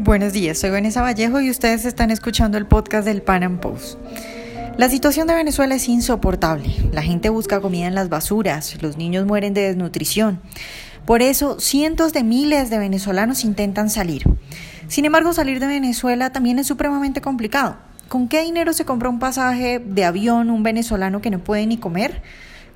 Buenos días, soy Vanessa Vallejo y ustedes están escuchando el podcast del Pan Am Post. La situación de Venezuela es insoportable. La gente busca comida en las basuras, los niños mueren de desnutrición. Por eso, cientos de miles de venezolanos intentan salir. Sin embargo, salir de Venezuela también es supremamente complicado. ¿Con qué dinero se compra un pasaje de avión un venezolano que no puede ni comer?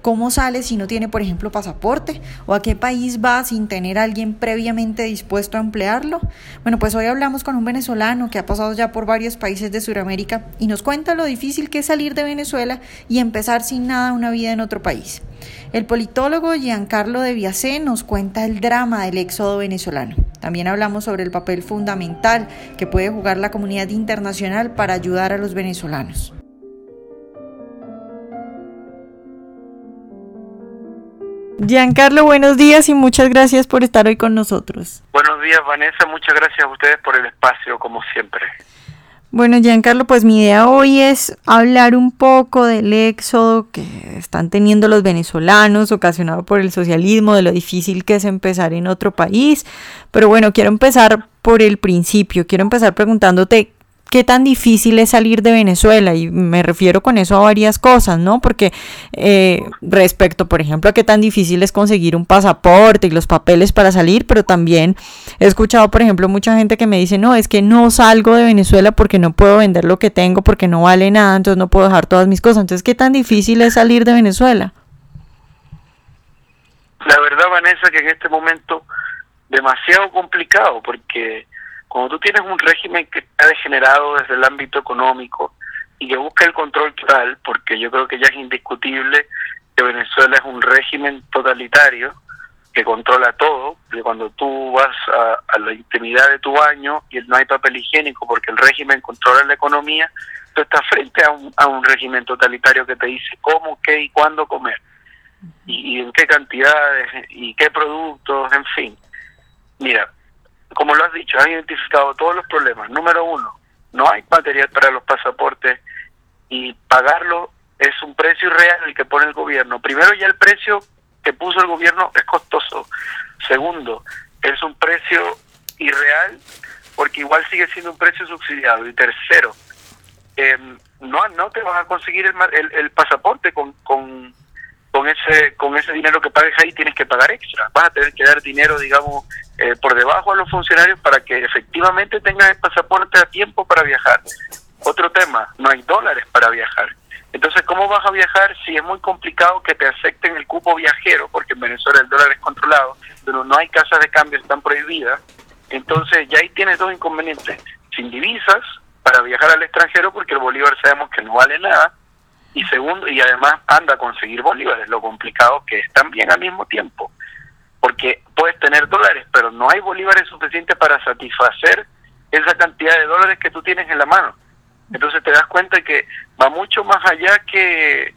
¿Cómo sale si no tiene, por ejemplo, pasaporte? ¿O a qué país va sin tener a alguien previamente dispuesto a emplearlo? Bueno, pues hoy hablamos con un venezolano que ha pasado ya por varios países de Sudamérica y nos cuenta lo difícil que es salir de Venezuela y empezar sin nada una vida en otro país. El politólogo Giancarlo de Viacé nos cuenta el drama del éxodo venezolano. También hablamos sobre el papel fundamental que puede jugar la comunidad internacional para ayudar a los venezolanos. Giancarlo, buenos días y muchas gracias por estar hoy con nosotros. Buenos días, Vanessa. Muchas gracias a ustedes por el espacio, como siempre. Bueno, Giancarlo, pues mi idea hoy es hablar un poco del éxodo que están teniendo los venezolanos ocasionado por el socialismo, de lo difícil que es empezar en otro país. Pero bueno, quiero empezar por el principio. Quiero empezar preguntándote qué tan difícil es salir de Venezuela y me refiero con eso a varias cosas, ¿no? Porque eh, respecto, por ejemplo, a qué tan difícil es conseguir un pasaporte y los papeles para salir, pero también he escuchado, por ejemplo, mucha gente que me dice, no, es que no salgo de Venezuela porque no puedo vender lo que tengo, porque no vale nada, entonces no puedo dejar todas mis cosas. Entonces, ¿qué tan difícil es salir de Venezuela? La verdad, Vanessa, que en este momento demasiado complicado porque cuando tú tienes un régimen que está degenerado desde el ámbito económico y que busca el control total, porque yo creo que ya es indiscutible que Venezuela es un régimen totalitario que controla todo, que cuando tú vas a, la intimidad de tu baño y no hay papel higiénico porque el régimen controla la economía, tú estás frente a un, a un régimen totalitario que te dice cómo, qué y cuándo comer, y, y en qué cantidades y qué productos, en fin. Mira, como lo has dicho, has identificado todos los problemas. Número uno, no hay material para los pasaportes y pagarlo es un precio irreal el que pone el gobierno. Primero ya el precio que puso el gobierno es costoso. Segundo, es un precio irreal porque igual sigue siendo un precio subsidiado. Y tercero, eh, no, no te vas a conseguir el, el, el pasaporte con, con con ese con ese dinero que pagues ahí tienes que pagar extra. Vas a tener que dar dinero, digamos, eh, por debajo a los funcionarios para que efectivamente tengan el pasaporte a tiempo para viajar. Otro tema, no hay dólares para viajar. Entonces, ¿cómo vas a viajar si es muy complicado que te acepten el cupo viajero? Porque en Venezuela el dólar es controlado, pero no hay casas de cambio, están prohibidas. Entonces, ya ahí tienes dos inconvenientes. Sin divisas para viajar al extranjero, porque el bolívar sabemos que no vale nada y segundo, y además anda a conseguir bolívares, lo complicado que es también al mismo tiempo, porque puedes tener dólares, pero no hay bolívares suficientes para satisfacer esa cantidad de dólares que tú tienes en la mano. Entonces te das cuenta que va mucho más allá que,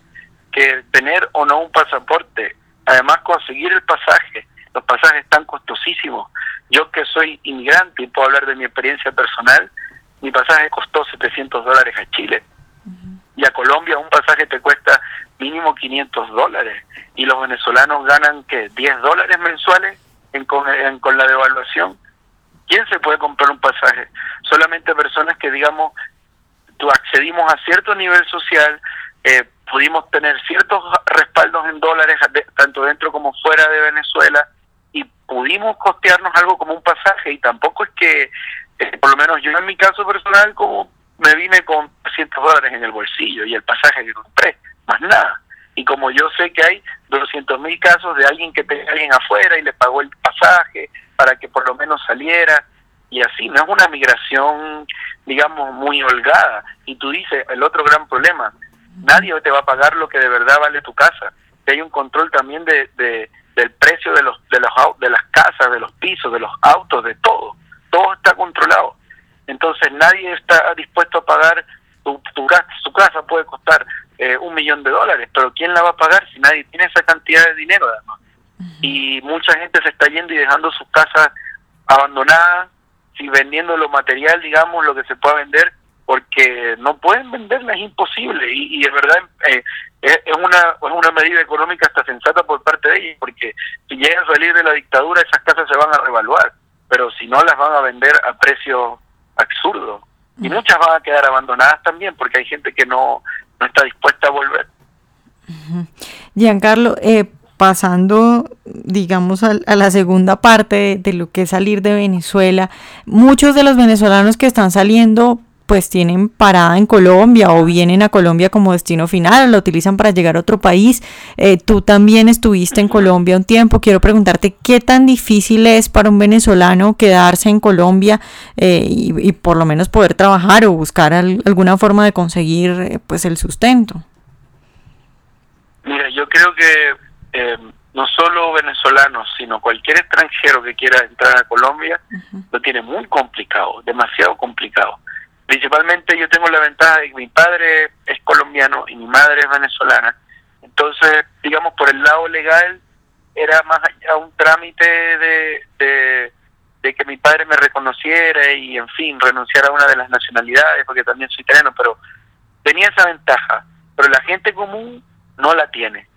que tener o no un pasaporte. Además, conseguir el pasaje. Los pasajes están costosísimos. Yo que soy inmigrante y puedo hablar de mi experiencia personal, mi pasaje costó 700 dólares a Chile y a Colombia un pasaje te cuesta mínimo 500 dólares y los venezolanos ganan que 10 dólares mensuales en, con, con la devaluación. ¿Quién se puede comprar un pasaje? Solamente personas que, digamos, tú accedimos a cierto nivel social, eh, pudimos tener ciertos respaldos en dólares, tanto dentro como fuera de Venezuela, y pudimos costearnos algo como un pasaje, y tampoco es que, eh, por lo menos yo en mi caso personal, como me vine con 300 dólares en el bolsillo y el pasaje que compré, más nada. Y como yo sé que hay 200 mil casos de alguien que tenía a alguien afuera y le pagó el pasaje para que por lo menos saliera, y así, no es una migración, digamos, muy holgada. Y tú dices, el otro gran problema, nadie te va a pagar lo que de verdad vale tu casa. Que hay un control también de, de, del precio de, los, de, los, de las casas, de los pisos, de los autos, de todo. Todo está controlado. Entonces nadie está dispuesto a pagar, tu, tu, su casa puede costar eh, un millón de dólares, pero ¿quién la va a pagar si nadie tiene esa cantidad de dinero además? Y mucha gente se está yendo y dejando sus casas abandonadas, y vendiendo lo material, digamos, lo que se pueda vender, porque no pueden venderla, es imposible. Y, y es verdad, eh, es, una, es una medida económica hasta sensata por parte de ellos, porque si llegan a salir de la dictadura, esas casas se van a revaluar pero si no las van a vender a precio absurdo. Y muchas van a quedar abandonadas también porque hay gente que no, no está dispuesta a volver. Giancarlo, eh, pasando, digamos, a, la segunda parte de, lo que es salir de Venezuela, muchos de los venezolanos que están saliendo pues tienen parada en Colombia o vienen a Colombia como destino final, o la utilizan para llegar a otro país. Eh, tú también estuviste en Colombia un tiempo. Quiero preguntarte qué tan difícil es para un venezolano quedarse en Colombia eh, y, por lo menos poder trabajar o buscar alguna forma de conseguir eh, pues el sustento. Mira, yo creo que no solo venezolanos, sino cualquier extranjero que quiera entrar a Colombia lo tiene muy complicado, demasiado complicado principalmente yo tengo la ventaja de que mi padre es colombiano y mi madre es venezolana, entonces, digamos, por el lado legal era más allá un trámite de, de, que mi padre me reconociera y, en fin, renunciara a una de las nacionalidades, porque también soy italiano, pero tenía esa ventaja, pero la gente común no la tiene.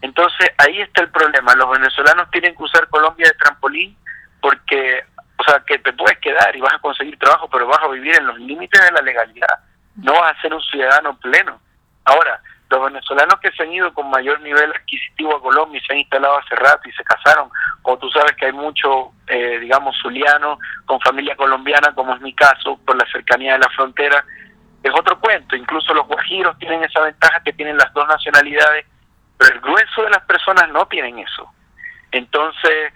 Entonces, ahí está el problema. Los venezolanos tienen que usar Colombia de trampolín porque o sea, que te puedes quedar y vas a conseguir trabajo, pero vas a vivir en los límites de la legalidad. No vas a ser un ciudadano pleno. Ahora, los venezolanos que se han ido con mayor nivel adquisitivo a Colombia y se han instalado hace rato y se casaron, como tú sabes que hay mucho, eh, digamos, zuliano con familia colombiana, como es mi caso, por la cercanía de la frontera, es otro cuento. Incluso los guajiros tienen esa ventaja que tienen las dos nacionalidades, pero el grueso de las personas no tienen eso. Entonces,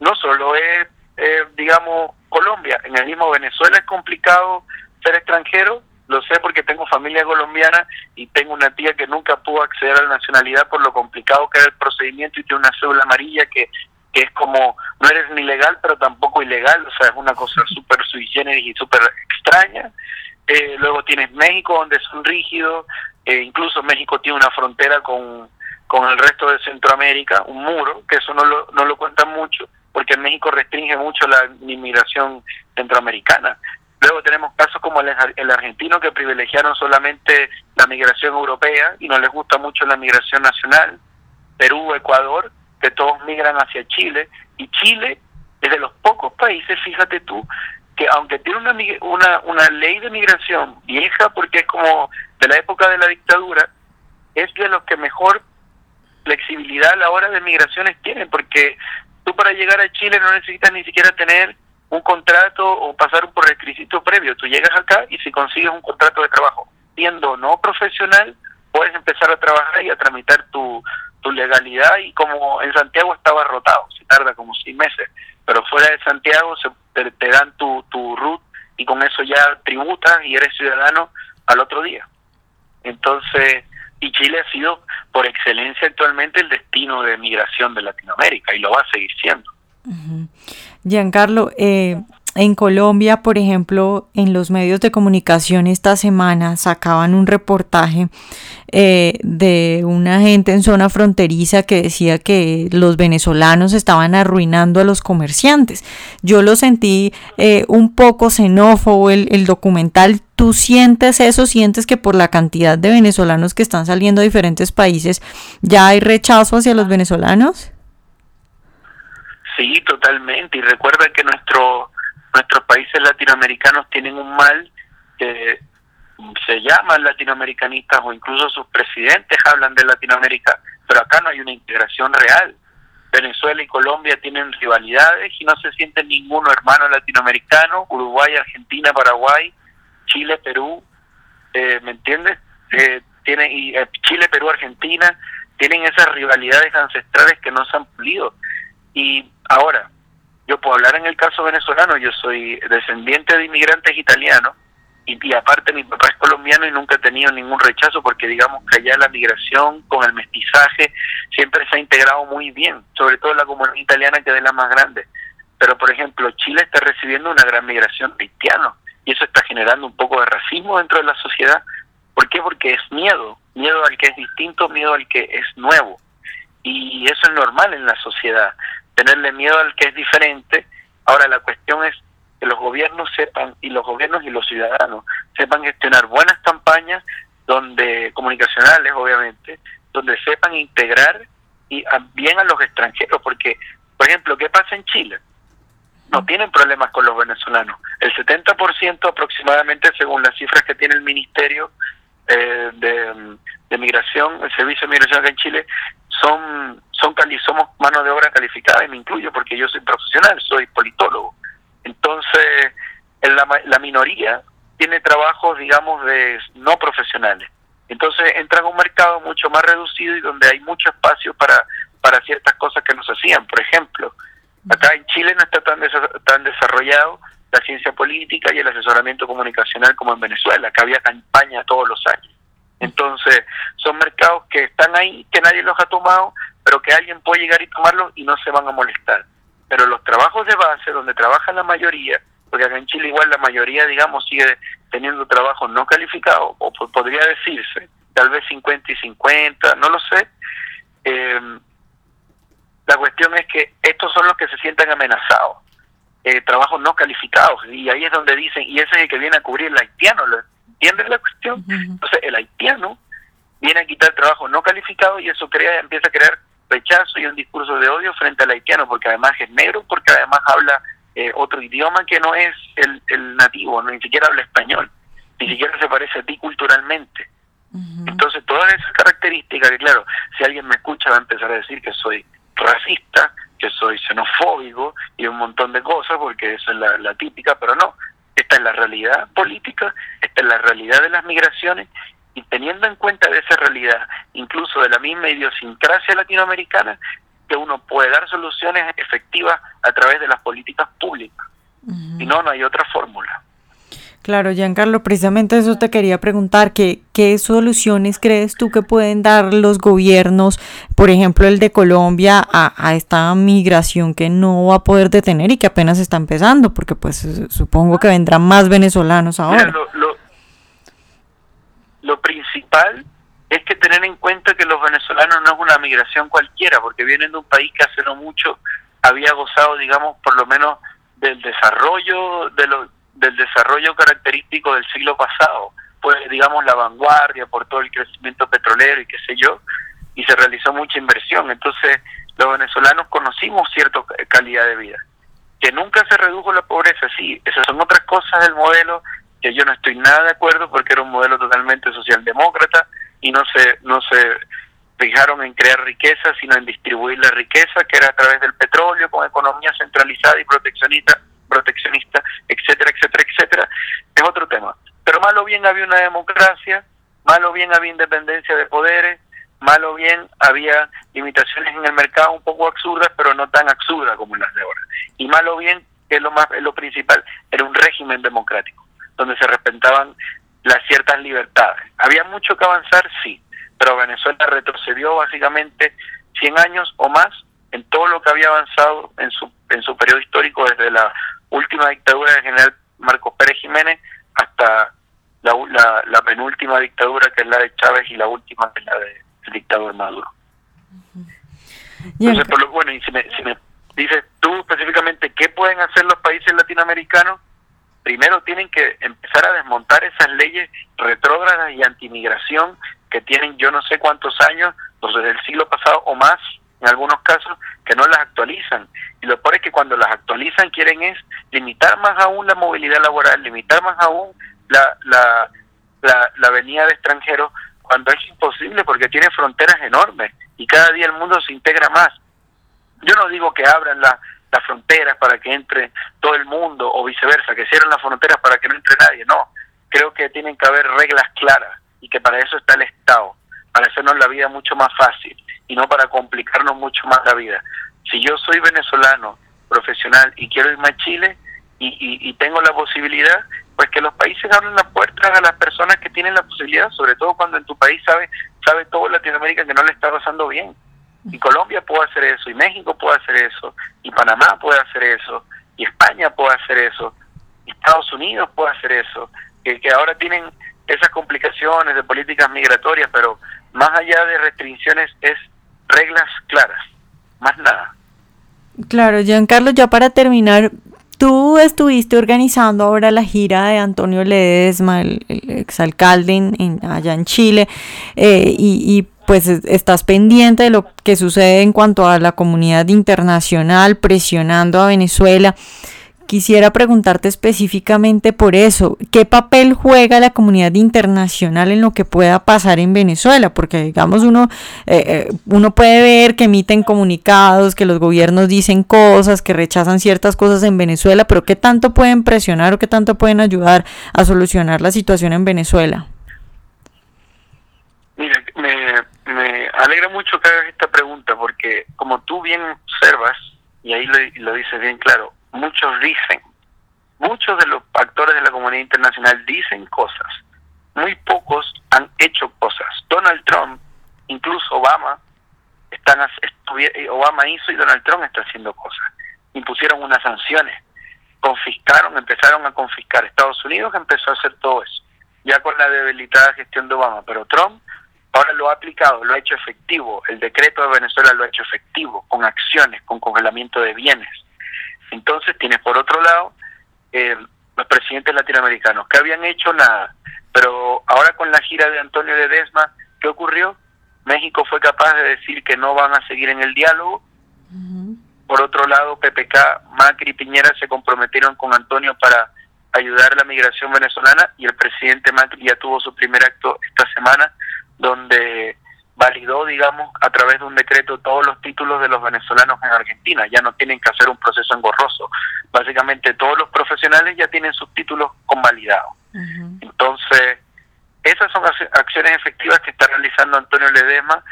no solo es eh, digamos, Colombia. En el mismo Venezuela es complicado ser extranjero, lo sé porque tengo familia colombiana y tengo una tía que nunca pudo acceder a la nacionalidad por lo complicado que era el procedimiento y tiene una cédula amarilla que, que es como, no eres ni legal pero tampoco ilegal, o sea, es una cosa súper sui generis y súper extraña. Eh, luego tienes México donde son rígidos, eh, incluso México tiene una frontera con, con el resto de Centroamérica, un muro, que eso no lo, no lo cuentan mucho porque México restringe mucho la inmigración centroamericana. Luego tenemos casos como el, argentino que privilegiaron solamente la migración europea y no les gusta mucho la migración nacional. Perú, Ecuador, que todos migran hacia Chile. Y Chile es de los pocos países, fíjate tú, que aunque tiene una, una, una ley de migración vieja porque es como de la época de la dictadura, es de los que mejor flexibilidad a la hora de migraciones tienen, porque tú para llegar a Chile no necesitas ni siquiera tener un contrato o pasar por requisito previo. Tú llegas acá y si consigues un contrato de trabajo siendo no profesional, puedes empezar a trabajar y a tramitar tu, legalidad y como en Santiago estaba rotado, se tarda como seis meses, pero fuera de Santiago se, te, dan tu, tu RUT y con eso ya tributas y eres ciudadano al otro día. Entonces, y Chile ha sido por excelencia actualmente el destino de migración de Latinoamérica y lo va a seguir siendo. Giancarlo, eh, en Colombia, por ejemplo, en los medios de comunicación esta semana sacaban un reportaje eh, de una gente en zona fronteriza que decía que los venezolanos estaban arruinando a los comerciantes. Yo lo sentí eh, un poco xenófobo el, el documental. ¿Tú sientes eso? ¿Sientes que por la cantidad de venezolanos que están saliendo a diferentes países ya hay rechazo hacia los venezolanos? Sí, totalmente. Y recuerda que nuestro nuestros países latinoamericanos tienen un mal que se llaman latinoamericanistas o incluso sus presidentes hablan de Latinoamérica, pero acá no hay una integración real. Venezuela y Colombia tienen rivalidades y no se sienten ninguno hermano latinoamericano, Uruguay, Argentina, Paraguay, Chile, Perú, eh, ¿me entiendes? Eh, tiene, y, eh, Chile, Perú, Argentina, tienen esas rivalidades ancestrales que no se han pulido. Y ahora, yo puedo hablar en el caso venezolano, yo soy descendiente de inmigrantes italianos y, aparte mi papá es colombiano y nunca he tenido ningún rechazo porque digamos que allá la migración con el mestizaje siempre se ha integrado muy bien, sobre todo la comunidad italiana que es la más grande. Pero por ejemplo, Chile está recibiendo una gran migración de y eso está generando un poco de racismo dentro de la sociedad. ¿Por qué? Porque es miedo, miedo al que es distinto, miedo al que es nuevo. Y eso es normal en la sociedad tenerle miedo al que es diferente. Ahora la cuestión es que los gobiernos sepan, y los gobiernos y los ciudadanos, sepan gestionar buenas campañas donde comunicacionales, obviamente, donde sepan integrar y bien a los extranjeros, porque, por ejemplo, ¿qué pasa en Chile? No tienen problemas con los venezolanos. El 70% aproximadamente, según las cifras que tiene el Ministerio eh, de, Migración, el Servicio de Migración acá en Chile, son, son somos mano de obra calificada y me incluyo porque yo soy profesional, soy politólogo. Entonces, en la, la minoría tiene trabajos, digamos, de no profesionales. Entonces entra en un mercado mucho más reducido y donde hay mucho espacio para, para ciertas cosas que nos hacían. Por ejemplo, acá en Chile no está tan, tan desarrollado la ciencia política y el asesoramiento comunicacional como en Venezuela, que había campaña todos los años. Entonces, son mercados que están ahí, que nadie los ha tomado, pero que alguien puede llegar y tomarlos y no se van a molestar. Pero los trabajos de base, donde trabaja la mayoría, porque acá en Chile igual la mayoría, digamos, sigue teniendo trabajo no calificado, o podría decirse, tal vez 50 y 50, no lo sé. Eh, la cuestión es que estos son los que se sientan amenazados, eh, trabajos no calificados, y ahí es donde dicen, y ese es el que viene a cubrir el haitiano, ¿entiendes la cuestión? Entonces el haitiano viene a quitar trabajo no calificado y eso crea empieza a crear rechazo y un discurso de odio frente al haitiano, porque además es negro, porque además habla eh, otro idioma que no es el, el nativo, no, ni siquiera habla español, ni siquiera se parece a ti culturalmente. Entonces, todas esas características, que claro, si alguien me escucha va a empezar a decir que soy racista, que soy xenofóbico y un montón de cosas, porque eso es la, la típica, pero no, esta es la realidad política, esta es la realidad de las migraciones, y teniendo en cuenta de esa realidad, incluso de la misma idiosincrasia latinoamericana, que uno puede dar soluciones efectivas a través de las políticas públicas. Si no, no hay otra fórmula. Claro, Giancarlo, precisamente eso te quería preguntar, ¿qué, ¿qué soluciones crees tú que pueden dar los gobiernos, por ejemplo el de Colombia, a, esta migración que no va a poder detener y que apenas está empezando? Porque pues supongo que vendrán más venezolanos ahora. lo, lo, lo principal es que tener en cuenta que los venezolanos no es una migración cualquiera, porque vienen de un país que hace no mucho había gozado, digamos, por lo menos del desarrollo de lo, del desarrollo característico del siglo pasado, pues digamos la vanguardia por todo el crecimiento petrolero y qué sé yo, y se realizó mucha inversión. Entonces, los venezolanos conocimos cierta calidad de vida. Que nunca se redujo la pobreza, sí, esas son otras cosas del modelo que yo no estoy nada de acuerdo porque era un modelo totalmente socialdemócrata y no se no se fijaron en crear riqueza, sino en distribuir la riqueza, que era a través del petróleo, con economía centralizada y proteccionista, proteccionista, etcétera, etcétera, etcétera, es otro tema. Pero mal o bien había una democracia, mal o bien había independencia de poderes, mal o bien había limitaciones en el mercado un poco absurdas, pero no tan absurdas como las de ahora. Y mal o bien, que es lo más lo principal, era un régimen democrático, donde se respetaban las ciertas libertades. ¿Había mucho que avanzar? Sí, pero Venezuela retrocedió básicamente 100 años o más en todo lo que había avanzado en su, en su periodo histórico desde la última dictadura del general Marcos Pérez Jiménez hasta la, la, penúltima dictadura que es la de Chávez y la última que es la del dictador Maduro. Entonces, por lo, bueno, y si me, si me dices tú específicamente qué pueden hacer los países latinoamericanos, primero tienen que empezar a desmontar esas leyes retrógradas y antimigración que tienen yo no sé cuántos años, desde el siglo pasado o más, en algunos casos, que no las actualizan. Y lo peor es que cuando las actualizan quieren es limitar más aún la movilidad laboral, limitar más aún la, la, la, la venida de extranjeros, cuando es imposible porque tiene fronteras enormes y cada día el mundo se integra más. Yo no digo que abran la, las fronteras para que entre todo el mundo o viceversa, que cierren las fronteras para que no entre nadie. No, creo que tienen que haber reglas claras y que para eso está el Estado, para hacernos la vida mucho más fácil y no para complicarnos mucho más la vida. Si yo soy venezolano, profesional y quiero irme a Chile y, y, tengo la posibilidad, pues que los países abran las puertas a las personas que tienen la posibilidad, sobre todo cuando en tu país sabe, sabe todo Latinoamérica que no le está pasando bien y Colombia puede hacer eso, y México puede hacer eso, y Panamá puede hacer eso, y España puede hacer eso, y Estados Unidos puede hacer eso, que, que ahora tienen esas complicaciones de políticas migratorias, pero más allá de restricciones es reglas claras, más nada. Claro, Giancarlo, ya para terminar, tú estuviste organizando ahora la gira de Antonio Ledesma, el, exalcalde en, allá en Chile, eh, y, y pues estás pendiente de lo que sucede en cuanto a la comunidad internacional presionando a Venezuela. Quisiera preguntarte específicamente por eso. ¿Qué papel juega la comunidad internacional en lo que pueda pasar en Venezuela? Porque, digamos, uno, eh, eh, uno puede ver que emiten comunicados, que los gobiernos dicen cosas, que rechazan ciertas cosas en Venezuela, pero ¿qué tanto pueden presionar o qué tanto pueden ayudar a solucionar la situación en Venezuela? Mira, me, me alegra mucho que hagas esta pregunta porque, como tú bien observas, y ahí lo, lo dices bien claro, muchos dicen, muchos de los actores de la comunidad internacional dicen cosas, muy pocos han hecho cosas. Donald Trump, incluso Obama, están eh, Obama hizo y Donald Trump está haciendo cosas. Impusieron unas sanciones, confiscaron, empezaron a confiscar. Estados Unidos empezó a hacer todo eso, ya con la debilitada gestión de Obama, pero Trump ahora lo ha aplicado, lo ha hecho efectivo. El decreto de Venezuela lo ha hecho efectivo, con acciones, con congelamiento de bienes entonces tienes por otro lado eh, los presidentes latinoamericanos que habían hecho nada, pero ahora con la gira de Antonio Ledesma, ¿qué ocurrió? México fue capaz de decir que no van a seguir en el diálogo. Por otro lado, PPK, Macri y Piñera se comprometieron con Antonio para ayudar a la migración venezolana y el presidente Macri ya tuvo su primer acto esta semana donde validó, digamos, a través de un decreto todos los títulos de los venezolanos en Argentina. Ya no tienen que hacer un proceso engorroso. Básicamente todos los profesionales ya tienen sus títulos convalidados. Entonces, esas son acciones efectivas que está realizando Antonio Ledesma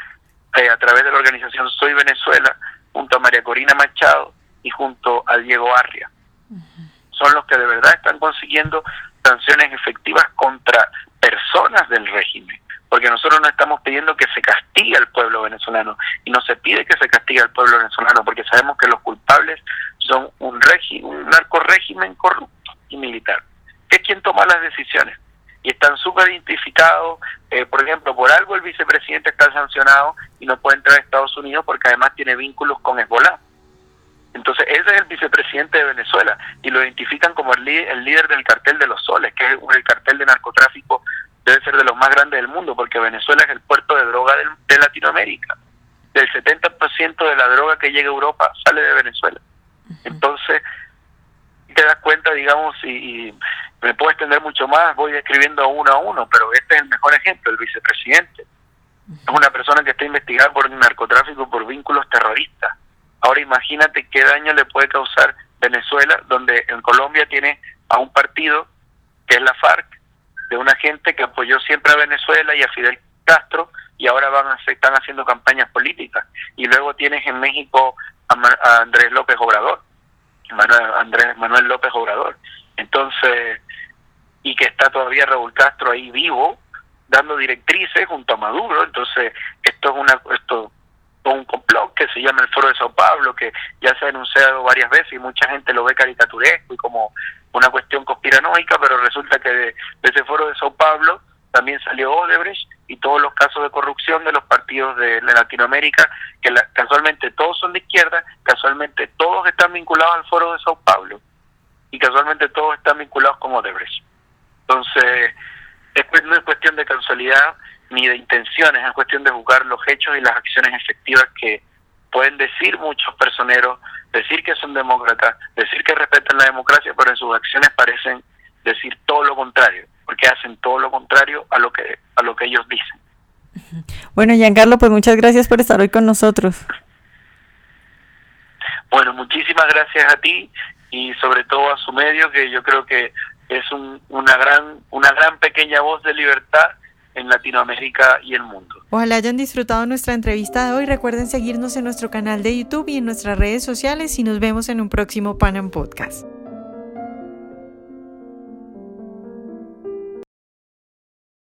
eh, a través de la organización Soy Venezuela, junto a María Corina Machado y junto a Diego Arria. Son los que de verdad están consiguiendo sanciones efectivas contra personas del régimen porque nosotros no estamos pidiendo que se castigue al pueblo venezolano y no se pide que se castigue al pueblo venezolano porque sabemos que los culpables son un régimen, un narco régimen corrupto y militar, que es quien toma las decisiones y están súper identificados, eh, por ejemplo, por algo el vicepresidente está sancionado y no puede entrar a Estados Unidos porque además tiene vínculos con Hezbollah. Entonces, ese es el vicepresidente de Venezuela y lo identifican como el, el líder del cartel de los soles, que es el cartel de narcotráfico debe ser de los más grandes del mundo, porque Venezuela es el puerto de droga de, Latinoamérica. Del 70% de la droga que llega a Europa sale de Venezuela. Entonces, te das cuenta, digamos, y, me puedo extender mucho más, voy escribiendo uno a uno, pero este es el mejor ejemplo, el vicepresidente. Es una persona que está investigada por narcotráfico, por vínculos terroristas. Ahora imagínate qué daño le puede causar Venezuela, donde en Colombia tiene a un partido que es la FARC, de una gente que apoyó siempre a Venezuela y a Fidel Castro y ahora van a, están haciendo campañas políticas. Y luego tienes en México a, Andrés López Obrador, Manuel, Andrés Manuel López Obrador. Entonces, y que está todavía Raúl Castro ahí vivo, dando directrices junto a Maduro. Entonces, esto es una esto un complot que se llama el Foro de Sao Paulo, que ya se ha denunciado varias veces y mucha gente lo ve caricaturesco y como una cuestión conspiranoica, pero resulta que de, ese foro de Sao Paulo también salió Odebrecht y todos los casos de corrupción de los partidos de, Latinoamérica, que casualmente todos son de izquierda, casualmente todos están vinculados al foro de Sao Paulo y casualmente todos están vinculados con Odebrecht. Entonces, no es cuestión de casualidad ni de intenciones, es cuestión de juzgar los hechos y las acciones efectivas que pueden decir muchos personeros decir que son demócratas, decir que respetan la democracia, pero en sus acciones parecen decir todo lo contrario, porque hacen todo lo contrario a lo que a lo que ellos dicen. Bueno, Giancarlo, pues muchas gracias por estar hoy con nosotros. Bueno, muchísimas gracias a ti y sobre todo a su medio, que yo creo que es una gran una gran pequeña voz de libertad en Latinoamérica y el mundo. Ojalá hayan disfrutado nuestra entrevista de hoy. Recuerden seguirnos en nuestro canal de YouTube y en nuestras redes sociales y nos vemos en un próximo Panam Podcast.